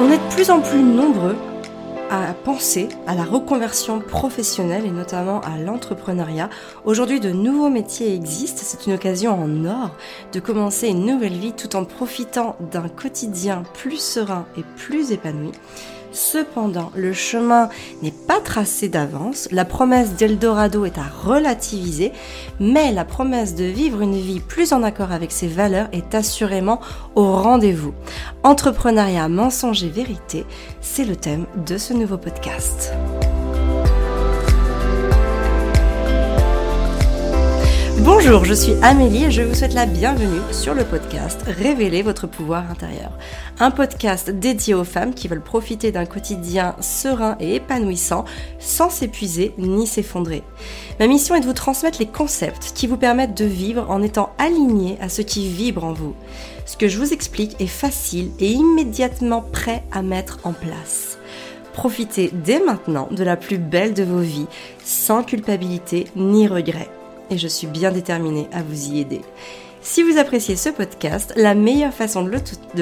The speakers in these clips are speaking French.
On est de plus en plus nombreux à penser à la reconversion professionnelle et notamment à l'entrepreneuriat. Aujourd'hui, de nouveaux métiers existent. C'est une occasion en or de commencer une nouvelle vie tout en profitant d'un quotidien plus serein et plus épanoui. Cependant, le chemin n'est pas tracé d'avance, la promesse d'Eldorado est à relativiser, mais la promesse de vivre une vie plus en accord avec ses valeurs est assurément au rendez-vous. Entrepreneuriat, mensonge et vérité, c'est le thème de ce nouveau podcast. Bonjour, je suis Amélie et je vous souhaite la bienvenue sur le podcast Révéler votre pouvoir intérieur. Un podcast dédié aux femmes qui veulent profiter d'un quotidien serein et épanouissant sans s'épuiser ni s'effondrer. Ma mission est de vous transmettre les concepts qui vous permettent de vivre en étant aligné à ce qui vibre en vous. Ce que je vous explique est facile et immédiatement prêt à mettre en place. Profitez dès maintenant de la plus belle de vos vies sans culpabilité ni regret et je suis bien déterminée à vous y aider. Si vous appréciez ce podcast, la meilleure façon de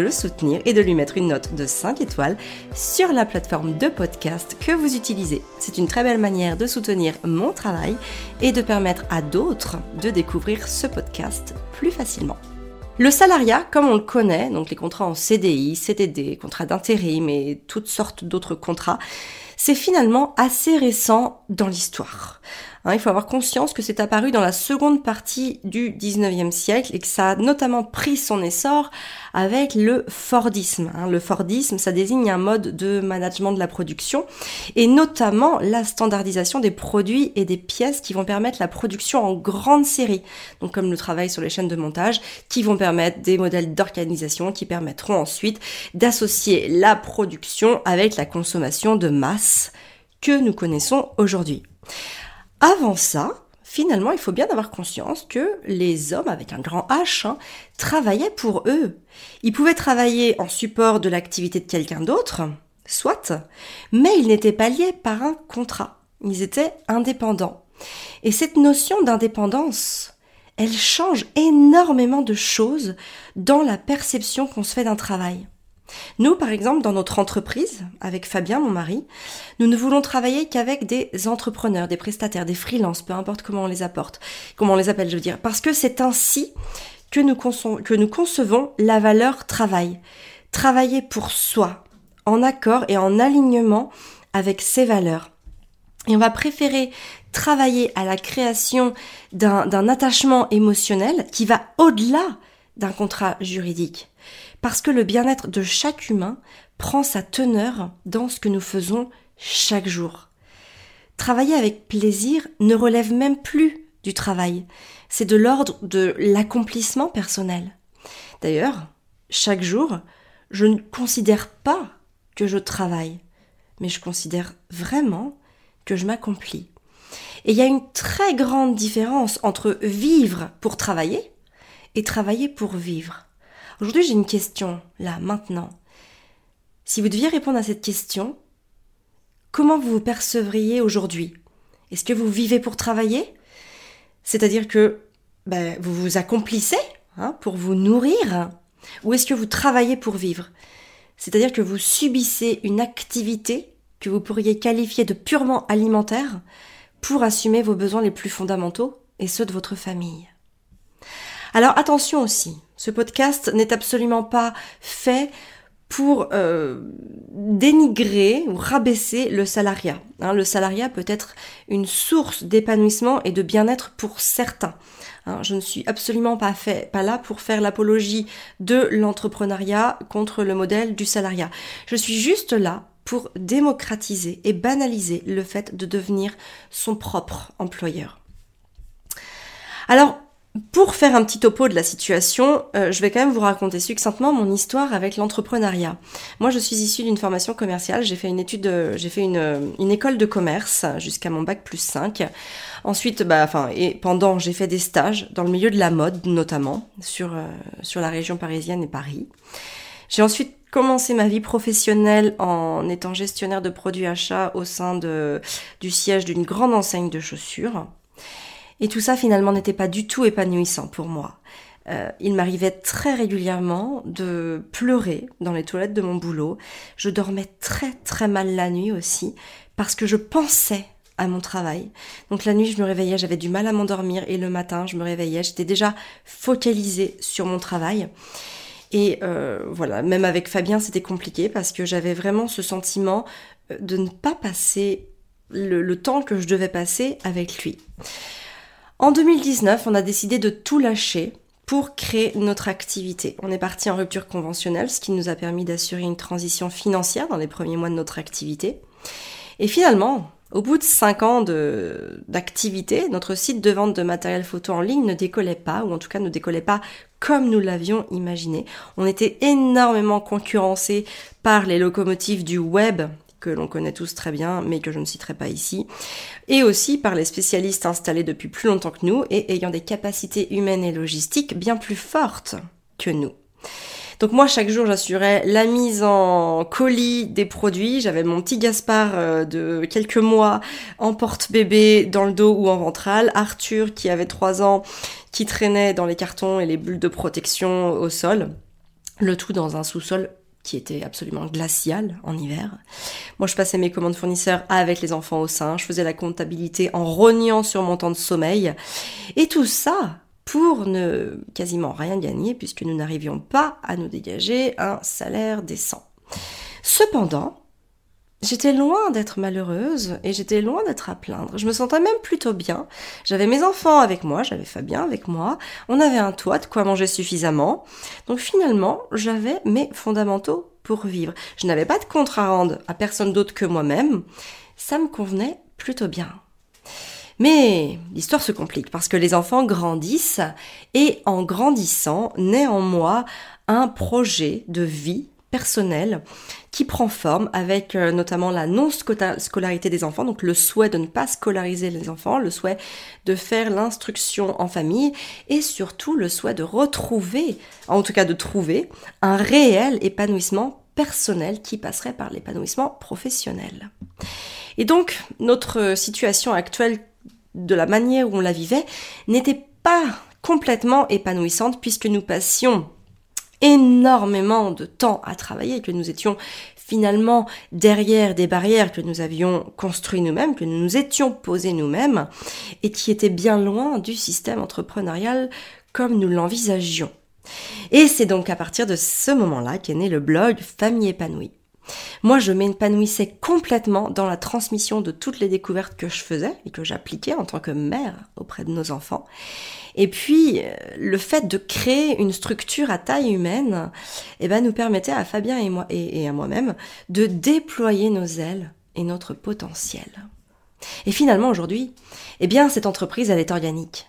le, soutenir est de lui mettre une note de 5 étoiles sur la plateforme de podcast que vous utilisez. C'est une très belle manière de soutenir mon travail et de permettre à d'autres de découvrir ce podcast plus facilement. Le salariat, comme on le connaît, donc les contrats en CDI, CDD, contrats d'intérim et toutes sortes d'autres contrats, c'est finalement assez récent dans l'histoire. Hein, il faut avoir conscience que c'est apparu dans la seconde partie du 19e siècle et que ça a notamment pris son essor avec le Fordisme. Hein. Le Fordisme, ça désigne un mode de management de la production et notamment la standardisation des produits et des pièces qui vont permettre la production en grande série. Donc comme le travail sur les chaînes de montage, qui vont permettre des modèles d'organisation qui permettront ensuite d'associer la production avec la consommation de masse que nous connaissons aujourd'hui. Avant ça, finalement, il faut bien avoir conscience que les hommes, avec un grand H, hein, travaillaient pour eux. Ils pouvaient travailler en support de l'activité de quelqu'un d'autre, soit, mais ils n'étaient pas liés par un contrat. Ils étaient indépendants. Et cette notion d'indépendance, elle change énormément de choses dans la perception qu'on se fait d'un travail. Nous, par exemple, dans notre entreprise, avec Fabien, mon mari, nous ne voulons travailler qu'avec des entrepreneurs, des prestataires, des freelances, peu importe comment on les apporte, comment on les appelle, je veux dire, parce que c'est ainsi que nous, que nous concevons la valeur travail. Travailler pour soi, en accord et en alignement avec ses valeurs. Et on va préférer travailler à la création d'un attachement émotionnel qui va au-delà d'un contrat juridique parce que le bien-être de chaque humain prend sa teneur dans ce que nous faisons chaque jour. Travailler avec plaisir ne relève même plus du travail, c'est de l'ordre de l'accomplissement personnel. D'ailleurs, chaque jour, je ne considère pas que je travaille, mais je considère vraiment que je m'accomplis. Et il y a une très grande différence entre vivre pour travailler et travailler pour vivre. Aujourd'hui, j'ai une question, là, maintenant. Si vous deviez répondre à cette question, comment vous vous percevriez aujourd'hui? Est-ce que vous vivez pour travailler? C'est-à-dire que ben, vous vous accomplissez hein, pour vous nourrir Ou est-ce que vous travaillez pour vivre? C'est-à-dire que vous subissez une activité que vous pourriez qualifier de purement alimentaire pour assumer vos besoins les plus fondamentaux et ceux de votre famille. Alors attention aussi, ce podcast n'est absolument pas fait pour euh, dénigrer ou rabaisser le salariat. Hein, le salariat peut être une source d'épanouissement et de bien-être pour certains. Hein, je ne suis absolument pas, fait, pas là pour faire l'apologie de l'entrepreneuriat contre le modèle du salariat. Je suis juste là pour démocratiser et banaliser le fait de devenir son propre employeur. Alors, pour faire un petit topo de la situation, euh, je vais quand même vous raconter succinctement mon histoire avec l'entrepreneuriat. Moi, je suis issue d'une formation commerciale. J'ai fait une étude, j'ai fait une, une, école de commerce jusqu'à mon bac plus 5. Ensuite, bah, enfin, et pendant, j'ai fait des stages dans le milieu de la mode, notamment sur euh, sur la région parisienne et Paris. J'ai ensuite commencé ma vie professionnelle en étant gestionnaire de produits achats au sein du siège d'une grande enseigne de chaussures. Et tout ça finalement n'était pas du tout épanouissant pour moi. euh, il m'arrivait très régulièrement de pleurer dans les toilettes de mon boulot. Je dormais très très mal la nuit aussi parce que je pensais à mon travail. Donc la nuit, je me réveillais, j'avais du mal à m'endormir et le matin, je me réveillais, j'étais déjà focalisée sur mon travail. Et euh, voilà, même avec Fabien, c'était compliqué parce que j'avais vraiment ce sentiment euh, de ne pas passer le, le, temps que je devais passer avec lui. En 2019, on a décidé de tout lâcher pour créer notre activité. On est parti en rupture conventionnelle, ce qui nous a permis d'assurer une transition financière dans les premiers mois de notre activité. Et finalement, au bout de 5 ans d'activité, notre site de vente de matériel photo en ligne ne décollait pas, ou en tout cas ne décollait pas comme nous l'avions imaginé. On était énormément concurrencé par les locomotives du web que l'on connaît tous très bien, mais que je ne citerai pas ici, et aussi par les spécialistes installés depuis plus longtemps que nous et ayant des capacités humaines et logistiques bien plus fortes que nous. Donc moi, chaque jour, j'assurais la mise en colis des produits. J'avais mon petit Gaspard euh, de quelques mois en porte-bébé dans le dos ou en ventral. Arthur, qui avait trois ans, qui traînait dans les cartons et les bulles de protection au sol. Le tout dans un sous-sol qui était absolument glacial en hiver. Moi, je passais mes commandes fournisseurs avec les enfants au sein, je faisais la comptabilité en rognant sur mon temps de sommeil. Et tout ça pour ne quasiment rien gagner puisque nous n'arrivions pas à nous dégager un salaire décent. Cependant, J'étais loin d'être malheureuse et j'étais loin d'être à plaindre. Je me sentais même plutôt bien. J'avais mes enfants avec moi, j'avais Fabien avec moi, on avait un toit, de quoi manger suffisamment. Donc finalement, j'avais mes fondamentaux pour vivre. Je n'avais pas de compte à rendre à personne d'autre que moi-même. Ça me convenait plutôt bien. Mais l'histoire se complique parce que les enfants grandissent et en grandissant naît en moi un projet de vie personnelle qui prend forme avec euh, notamment la non-scolarité des enfants, donc le souhait de ne pas scolariser les enfants, le souhait de faire l'instruction en famille et surtout le souhait de retrouver, en tout cas de trouver, un réel épanouissement personnel qui passerait par l'épanouissement professionnel. Et donc, notre situation actuelle de la manière où on la vivait n'était pas complètement épanouissante puisque nous passions énormément de temps à travailler, que nous étions finalement derrière des barrières que nous avions construites nous-mêmes, que nous nous étions posées nous-mêmes, et qui étaient bien loin du système entrepreneurial comme nous l'envisagions. Et c'est donc à partir de ce moment-là qu'est né le blog Famille épanouie. Moi, je m'épanouissais complètement dans la transmission de toutes les découvertes que je faisais et que j'appliquais en tant que mère auprès de nos enfants. Et puis, euh, le fait de créer une structure à taille humaine, eh ben, nous permettait à Fabien et à moi-même, de déployer nos ailes et notre potentiel. Et finalement, aujourd'hui, eh bien, cette entreprise, elle est organique.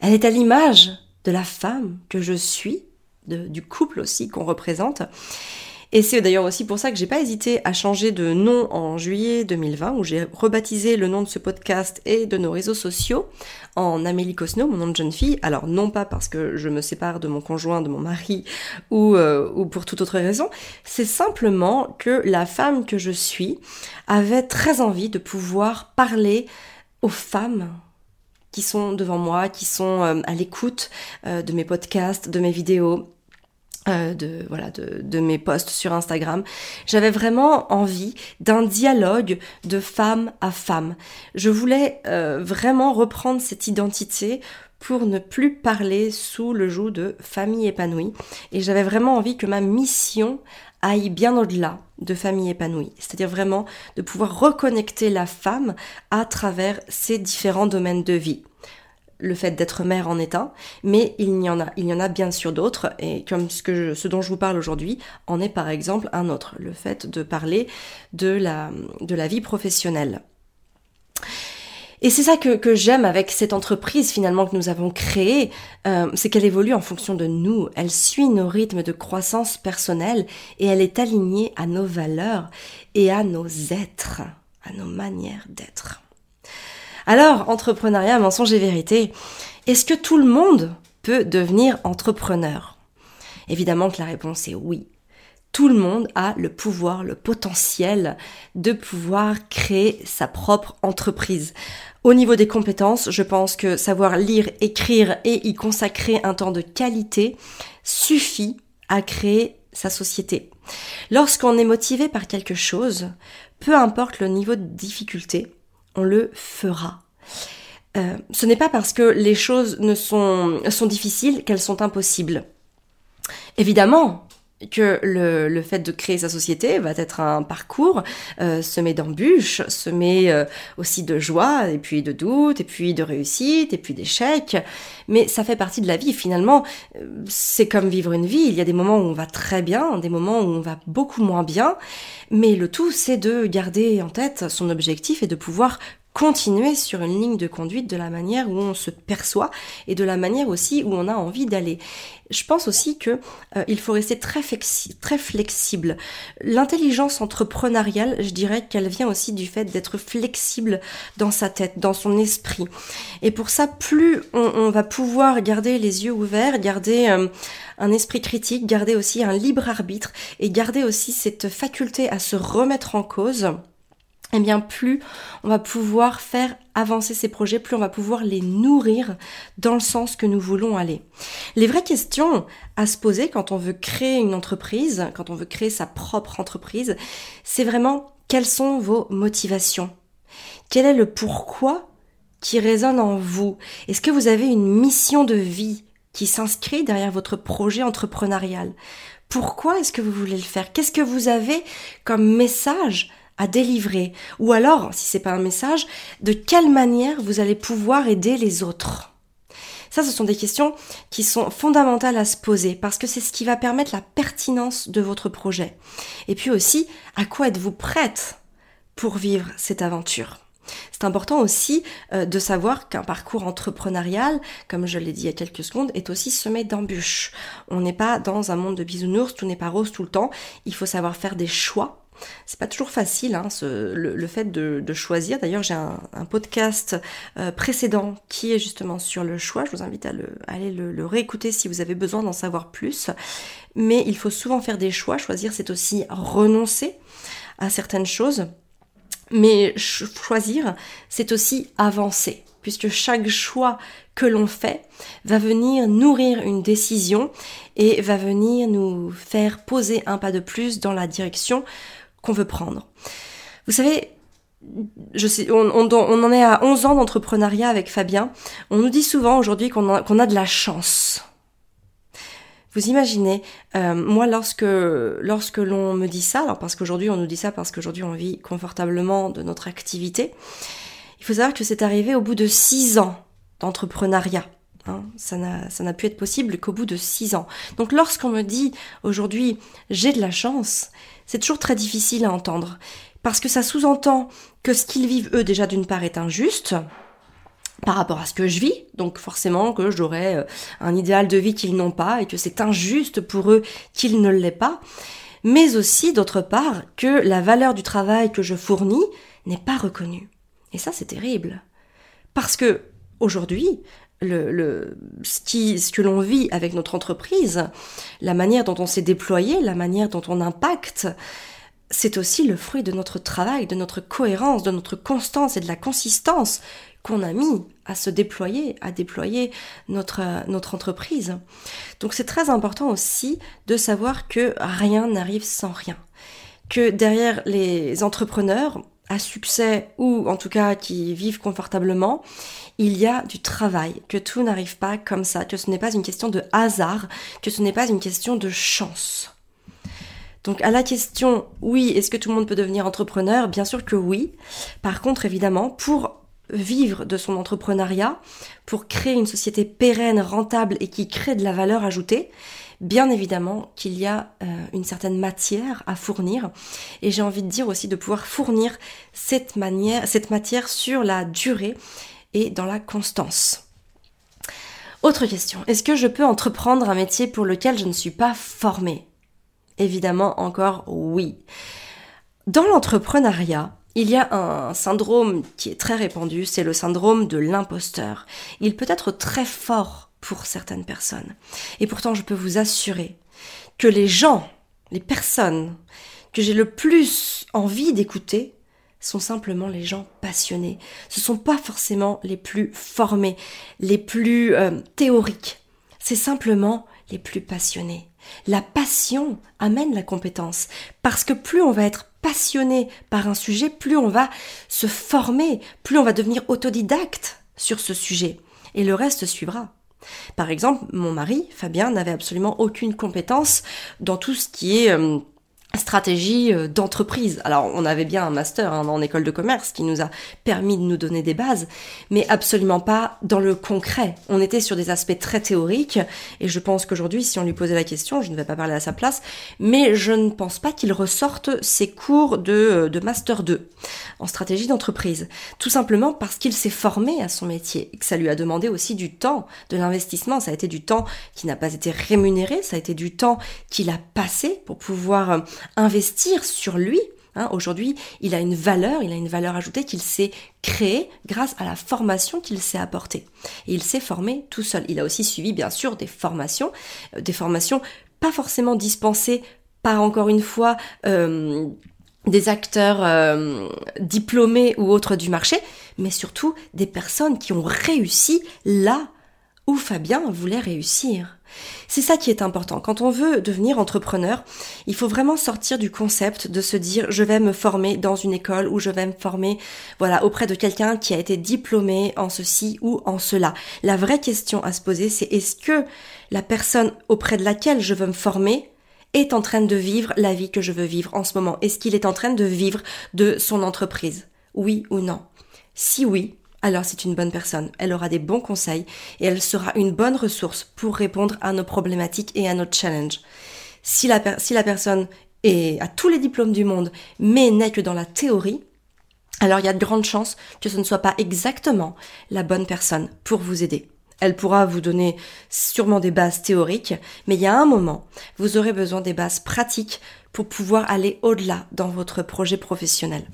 Elle est à l'image de la femme que je suis, du couple aussi qu'on représente. Et c'est d'ailleurs aussi pour ça que j'ai pas hésité à changer de nom en juillet 2020, où j'ai rebaptisé le nom de ce podcast et de nos réseaux sociaux en Amélie Cosno, mon nom de jeune fille. Alors non pas parce que je me sépare de mon conjoint, de mon mari, ou, euh, ou pour toute autre raison, c'est simplement que la femme que je suis avait très envie de pouvoir parler aux femmes qui sont devant moi, qui sont euh, à l'écoute euh, de mes podcasts, de mes vidéos, euh, de voilà de, de, mes posts sur Instagram. J'avais vraiment envie d'un dialogue de femme à femme. Je voulais euh, vraiment reprendre cette identité pour ne plus parler sous le joug de famille épanouie. Et j'avais vraiment envie que ma mission aille bien au-delà de famille épanouie. C'est-à-dire vraiment de pouvoir reconnecter la femme à travers ses différents domaines de vie le fait d'être mère en est un, mais il y en a, il y en a bien sûr d'autres, et comme ce, que ce dont je vous parle aujourd'hui en est par exemple un autre, le fait de parler de la, de la vie professionnelle. Et c'est ça que, que j'aime avec cette entreprise finalement que nous avons créée, euh, c'est qu'elle évolue en fonction de nous, elle suit nos rythmes de croissance personnelle et elle est alignée à nos valeurs et à nos êtres, à nos manières d'être. Alors, entrepreneuriat, mensonge et vérité, est-ce que tout le monde peut devenir entrepreneur? Évidemment que la réponse est oui. Tout le monde a le pouvoir, le potentiel de pouvoir créer sa propre entreprise. Au niveau des compétences, je pense que savoir lire, écrire et y consacrer un temps de qualité suffit à créer sa société. Lorsqu'on est motivé par quelque chose, peu importe le niveau de difficulté, on le fera. Euh, ce n'est pas parce que les choses ne sont, sont difficiles qu'elles sont impossibles. Évidemment, que le, le, fait de créer sa société va être un parcours euh, semé d'embûches, semé euh, aussi de joie, et puis de doutes, et puis de réussite, et puis d'échecs. Mais ça fait partie de la vie. Finalement, euh, c'est comme vivre une vie. Il y a des moments où on va très bien, des moments où on va beaucoup moins bien. Mais le tout, c'est de garder en tête son objectif et de pouvoir continuer sur une ligne de conduite de la manière où on se perçoit et de la manière aussi où on a envie d'aller. Je pense aussi que euh, il faut rester très, flexible. L'intelligence entrepreneuriale, je dirais qu'elle vient aussi du fait d'être flexible dans sa tête, dans son esprit. Et pour ça, plus on, va pouvoir garder les yeux ouverts, garder euh, un esprit critique, garder aussi un libre arbitre et garder aussi cette faculté à se remettre en cause, eh bien plus on va pouvoir faire avancer ces projets, plus on va pouvoir les nourrir dans le sens que nous voulons aller. Les vraies questions à se poser quand on veut créer une entreprise, quand on veut créer sa propre entreprise, c'est vraiment quelles sont vos motivations? Quel est le pourquoi qui résonne en vous? Est-ce que vous avez une mission de vie qui s'inscrit derrière votre projet entrepreneurial? Pourquoi est-ce que vous voulez le faire? Qu'est-ce que vous avez comme message à délivrer Ou alors, si c'est pas un message, de quelle manière vous allez pouvoir aider les autres? Ça, ce sont des questions qui sont fondamentales à se poser parce que c'est ce qui va permettre la pertinence de votre projet. Et puis aussi, à quoi êtes-vous prête pour vivre cette aventure? C'est important aussi euh, de savoir qu'un parcours entrepreneurial, comme je l'ai dit il y a quelques secondes, est aussi semé d'embûches. On n'est pas dans un monde de bisounours, tout n'est pas rose tout le temps. Il faut savoir faire des choix c'est pas toujours facile, hein, le, fait de, choisir. D'ailleurs, j'ai un, podcast euh, précédent qui est justement sur le choix. Je vous invite à, aller le, réécouter si vous avez besoin d'en savoir plus. Mais il faut souvent faire des choix. Choisir, c'est aussi renoncer à certaines choses. Mais choisir, c'est aussi avancer, puisque chaque choix que l'on fait va venir nourrir une décision et va venir nous faire poser un pas de plus dans la direction qu'on veut prendre. Vous savez, je sais, on, en est à 11 ans d'entrepreneuriat avec Fabien. On nous dit souvent aujourd'hui qu'on a, de la chance. Vous imaginez, euh, moi lorsque lorsque l'on me dit ça, alors parce qu'aujourd'hui on nous dit ça parce qu'aujourd'hui on vit confortablement de notre activité, il faut savoir que c'est arrivé au bout de 6 ans d'entrepreneuriat. Hein. ça n'a pu être possible qu'au bout de 6 ans. Donc lorsqu'on me dit aujourd'hui j'ai de la chance, c'est toujours très difficile à entendre. Parce que ça sous-entend que ce qu'ils vivent eux déjà d'une part est injuste par rapport à ce que je vis, donc forcément que j'aurais euh, un idéal de vie qu'ils n'ont pas et que c'est injuste pour eux qu'ils ne l'aient pas, mais aussi d'autre part que la valeur du travail que je fournis n'est pas reconnue. Et ça c'est terrible. Parce que aujourd'hui, le, ce, qui, ce que l'on vit avec notre entreprise, la manière dont on s'est déployé, la manière dont on impacte, c'est aussi le fruit de notre travail, de notre cohérence, de notre constance et de la consistance qu'on a mis à se déployer, à déployer notre, notre entreprise. Donc c'est très important aussi de savoir que rien n'arrive sans rien. Que derrière les entrepreneurs, à succès ou en tout cas qui vivent confortablement, il y a du travail, que tout n'arrive pas comme ça, que ce n'est pas une question de hasard, que ce n'est pas une question de chance. Donc à la question, oui, est-ce que tout le monde peut devenir entrepreneur? Bien sûr que oui. Par contre, évidemment, pour vivre de son entrepreneuriat, pour créer une société pérenne, rentable et qui crée de la valeur ajoutée, bien évidemment qu'il y a euh, une certaine matière à fournir et j'ai envie de dire aussi de pouvoir fournir cette cette matière sur la durée et dans la constance. Autre question, est-ce que je peux entreprendre un métier pour lequel je ne suis pas formée? Évidemment encore oui. Dans l'entrepreneuriat, il y a un syndrome qui est très répandu, c'est le syndrome de l'imposteur. Il peut être très fort pour certaines personnes. Et pourtant, je peux vous assurer que les gens, les personnes que j'ai le plus envie d'écouter, sont simplement les gens passionnés. Ce sont pas forcément les plus formés, les plus euh, théoriques. C'est simplement les plus passionnés. La passion amène la compétence parce que plus on va être passionné par un sujet, plus on va se former, plus on va devenir autodidacte sur ce sujet et le reste suivra. Par exemple, mon mari, Fabien, n'avait absolument aucune compétence dans tout ce qui est euh, stratégie euh, d'entreprise. Alors on avait bien un master hein, en école de commerce qui nous a permis de nous donner des bases, mais absolument pas dans le concret. On était sur des aspects très théoriques et je pense qu'aujourd'hui si on lui posait la question, je ne vais pas parler à sa place, mais je ne pense pas qu'il ressorte ses cours de, euh, de master 2 en stratégie d'entreprise. Tout simplement parce qu'il s'est formé à son métier que ça lui a demandé aussi du temps, de l'investissement. Ça a été du temps qui n'a pas été rémunéré, ça a été du temps qu'il a passé pour pouvoir euh, investir sur lui. Hein, Aujourd'hui, il a une valeur, il a une valeur ajoutée qu'il s'est créée grâce à la formation qu'il s'est apportée. Il s'est formé tout seul. Il a aussi suivi, bien sûr, des formations, euh, des formations pas forcément dispensées par, encore une fois, euh, des acteurs euh, diplômés ou autres du marché, mais surtout des personnes qui ont réussi là où Fabien voulait réussir. C'est ça qui est important. Quand on veut devenir entrepreneur, il faut vraiment sortir du concept de se dire je vais me former dans une école ou je vais me former voilà auprès de quelqu'un qui a été diplômé en ceci ou en cela. La vraie question à se poser c'est est-ce que la personne auprès de laquelle je veux me former est en train de vivre la vie que je veux vivre en ce moment? Est-ce qu'il est en train de vivre de son entreprise? Oui ou non? Si oui, alors c'est une bonne personne. Elle aura des bons conseils et elle sera une bonne ressource pour répondre à nos problématiques et à nos challenges. Si la, personne est, a tous les diplômes du monde, mais n'est que dans la théorie, alors il y a de grandes chances que ce ne soit pas exactement la bonne personne pour vous aider. Elle pourra vous donner sûrement des bases théoriques, mais il y a un moment, vous aurez besoin des bases pratiques pour pouvoir aller au-delà dans votre projet professionnel.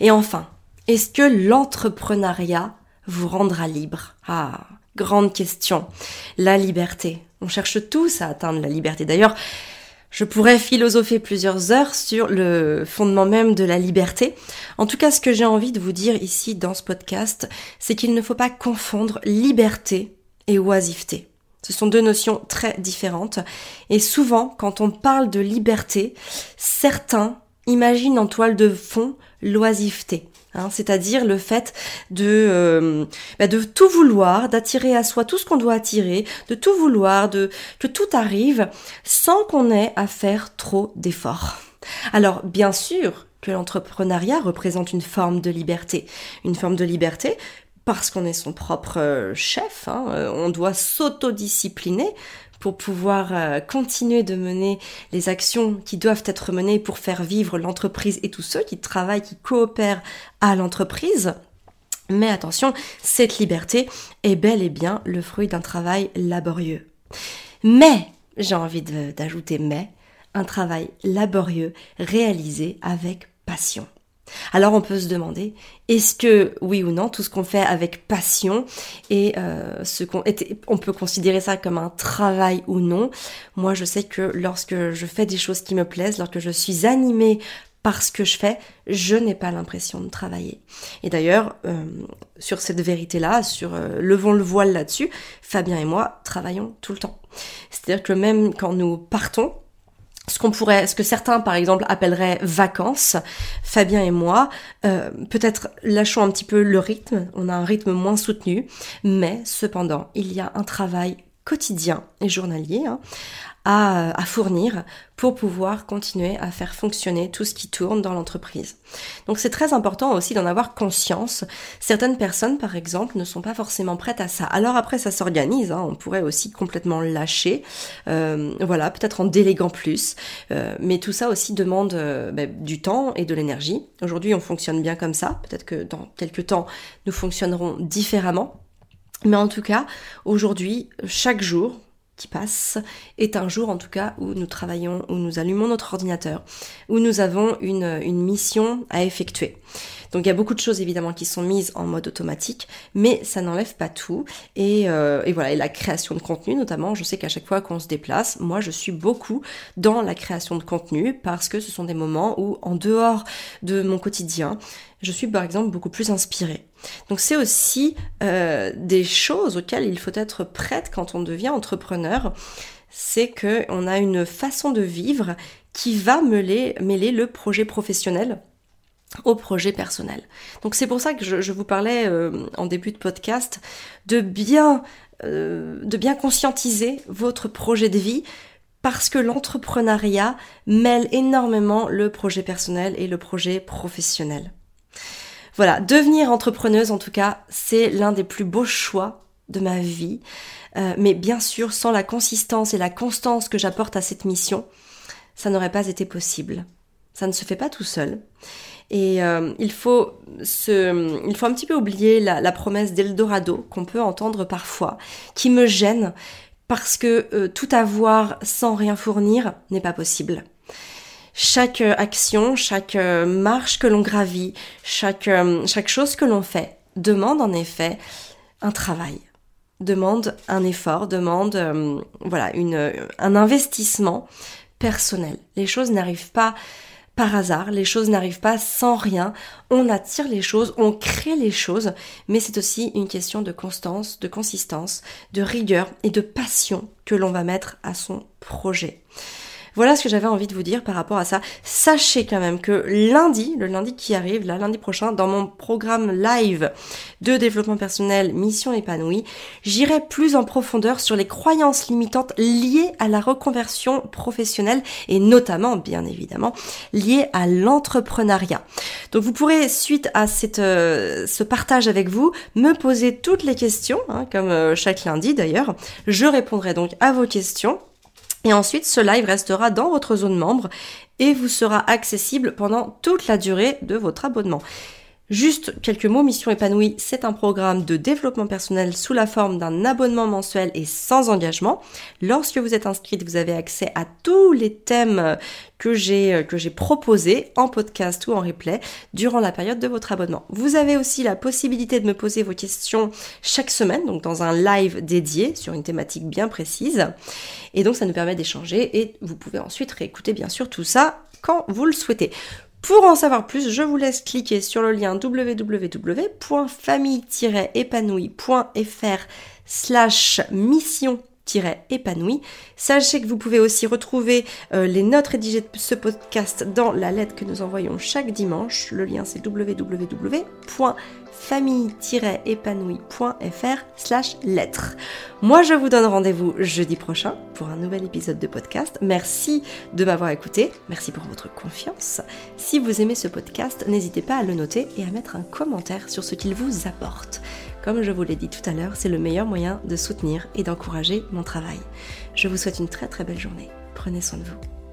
Et enfin, est-ce que l'entrepreneuriat vous rendra libre? Ah, grande question. La liberté. On cherche tous à atteindre la liberté. D'ailleurs, je pourrais philosopher plusieurs heures sur le fondement même de la liberté. En tout cas, ce que j'ai envie de vous dire ici dans ce podcast, c'est qu'il ne faut pas confondre liberté et oisiveté. Ce sont deux notions très différentes. Et souvent, quand on parle de liberté, certains imaginent en toile de fond l'oisiveté. Hein, c'est-à-dire le fait de, euh, bah, de tout vouloir, d'attirer à soi tout ce qu'on doit attirer, de tout vouloir, de que tout arrive sans qu'on ait à faire trop d'efforts. Alors bien sûr que l'entrepreneuriat représente une forme de liberté, une forme de liberté parce qu'on est son propre euh, chef, hein, euh, on doit s'autodiscipliner pour pouvoir euh, continuer de mener les actions qui doivent être menées pour faire vivre l'entreprise et tous ceux qui travaillent, qui coopèrent à l'entreprise. Mais attention, cette liberté est bel et bien le fruit d'un travail laborieux. Mais, j'ai envie d'ajouter mais, un travail laborieux réalisé avec passion. Alors on peut se demander, est-ce que oui ou non, tout ce qu'on fait avec passion et euh, ce qu'on on peut considérer ça comme un travail ou non? Moi je sais que lorsque je fais des choses qui me plaisent, lorsque je suis animée par ce que je fais, je n'ai pas l'impression de travailler. Et d'ailleurs, euh, sur cette vérité-là, sur euh, levons le voile là-dessus, Fabien et moi travaillons tout le temps. C'est-à-dire que même quand nous partons, ce qu'on pourrait, ce que certains par exemple appelleraient vacances, Fabien et moi, euh, peut-être lâchons un petit peu le rythme, on a un rythme moins soutenu, mais cependant il y a un travail quotidien et journalier hein, à, fournir pour pouvoir continuer à faire fonctionner tout ce qui tourne dans l'entreprise. Donc c'est très important aussi d'en avoir conscience. Certaines personnes, par exemple, ne sont pas forcément prêtes à ça. Alors après, ça s'organise. Hein. On pourrait aussi complètement lâcher, euh, voilà, peut-être en déléguant plus. Euh, mais tout ça aussi demande euh, ben, du temps et de l'énergie. Aujourd'hui, on fonctionne bien comme ça. Peut-être que dans quelques temps, nous fonctionnerons différemment. Mais en tout cas, aujourd'hui, chaque jour, qui passe est un jour en tout cas où nous travaillons, où nous allumons notre ordinateur, où nous avons une, une mission à effectuer. Donc il y a beaucoup de choses évidemment qui sont mises en mode automatique, mais ça n'enlève pas tout. Et, euh, et voilà, et la création de contenu notamment, je sais qu'à chaque fois qu'on se déplace, moi je suis beaucoup dans la création de contenu parce que ce sont des moments où en dehors de mon quotidien, je suis par exemple beaucoup plus inspirée. Donc c'est aussi euh, des choses auxquelles il faut être prête quand on devient entrepreneur. C'est que on a une façon de vivre qui va mêler le projet professionnel au projet personnel. Donc c'est pour ça que je, vous parlais euh, en début de podcast de bien, euh, de bien conscientiser votre projet de vie parce que l'entrepreneuriat mêle énormément le projet personnel et le projet professionnel. Voilà, devenir entrepreneuse en tout cas, c'est l'un des plus beaux choix de ma vie. Euh, mais bien sûr, sans la consistance et la constance que j'apporte à cette mission, ça n'aurait pas été possible. Ça ne se fait pas tout seul. Et euh, il, faut se, il faut un petit peu oublier la, promesse d'Eldorado qu'on peut entendre parfois, qui me gêne parce que euh, tout avoir sans rien fournir n'est pas possible. Chaque euh, action, chaque marche que l'on gravit, chaque, chaque chose que l'on fait demande en effet un travail, demande un effort, demande voilà une, un investissement personnel. Les choses n'arrivent pas par hasard, les choses n'arrivent pas sans rien, on attire les choses, on crée les choses, mais c'est aussi une question de constance, de consistance, de rigueur et de passion que l'on va mettre à son projet. Voilà ce que j'avais envie de vous dire par rapport à ça. Sachez quand même que lundi, le lundi qui arrive, là, lundi prochain, dans mon programme live de développement personnel Mission épanouie, j'irai plus en profondeur sur les croyances limitantes liées à la reconversion professionnelle et notamment, bien évidemment, liées à l'entrepreneuriat. Donc vous pourrez, suite à cette, euh, ce partage avec vous, me poser toutes les questions, hein, comme euh, chaque lundi d'ailleurs. Je répondrai donc à vos questions et ensuite, ce live restera dans votre zone membre et vous sera accessible pendant toute la durée de votre abonnement. Juste quelques mots, Mission épanouie, c'est un programme de développement personnel sous la forme d'un abonnement mensuel et sans engagement. Lorsque vous êtes inscrite, vous avez accès à tous les thèmes que j'ai que j'ai proposés en podcast ou en replay durant la période de votre abonnement. Vous avez aussi la possibilité de me poser vos questions chaque semaine, donc dans un live dédié sur une thématique bien précise. Et donc ça nous permet d'échanger et vous pouvez ensuite réécouter bien sûr tout ça quand vous le souhaitez. Pour en savoir plus, je vous laisse cliquer sur le lien www.famille-épanouie.fr slash mission épanoui. Sachez que vous pouvez aussi retrouver euh, les notes rédigées de ce podcast dans la lettre que nous envoyons chaque dimanche. Le lien c'est www.famille-épanouie.fr slash lettres. Moi je vous donne rendez-vous jeudi prochain pour un nouvel épisode de podcast. Merci de m'avoir écouté, merci pour votre confiance. Si vous aimez ce podcast, n'hésitez pas à le noter et à mettre un commentaire sur ce qu'il vous apporte. Comme je vous l'ai dit tout à l'heure, c'est le meilleur moyen de soutenir et d'encourager mon travail. Je vous souhaite une très très belle journée. Prenez soin de vous.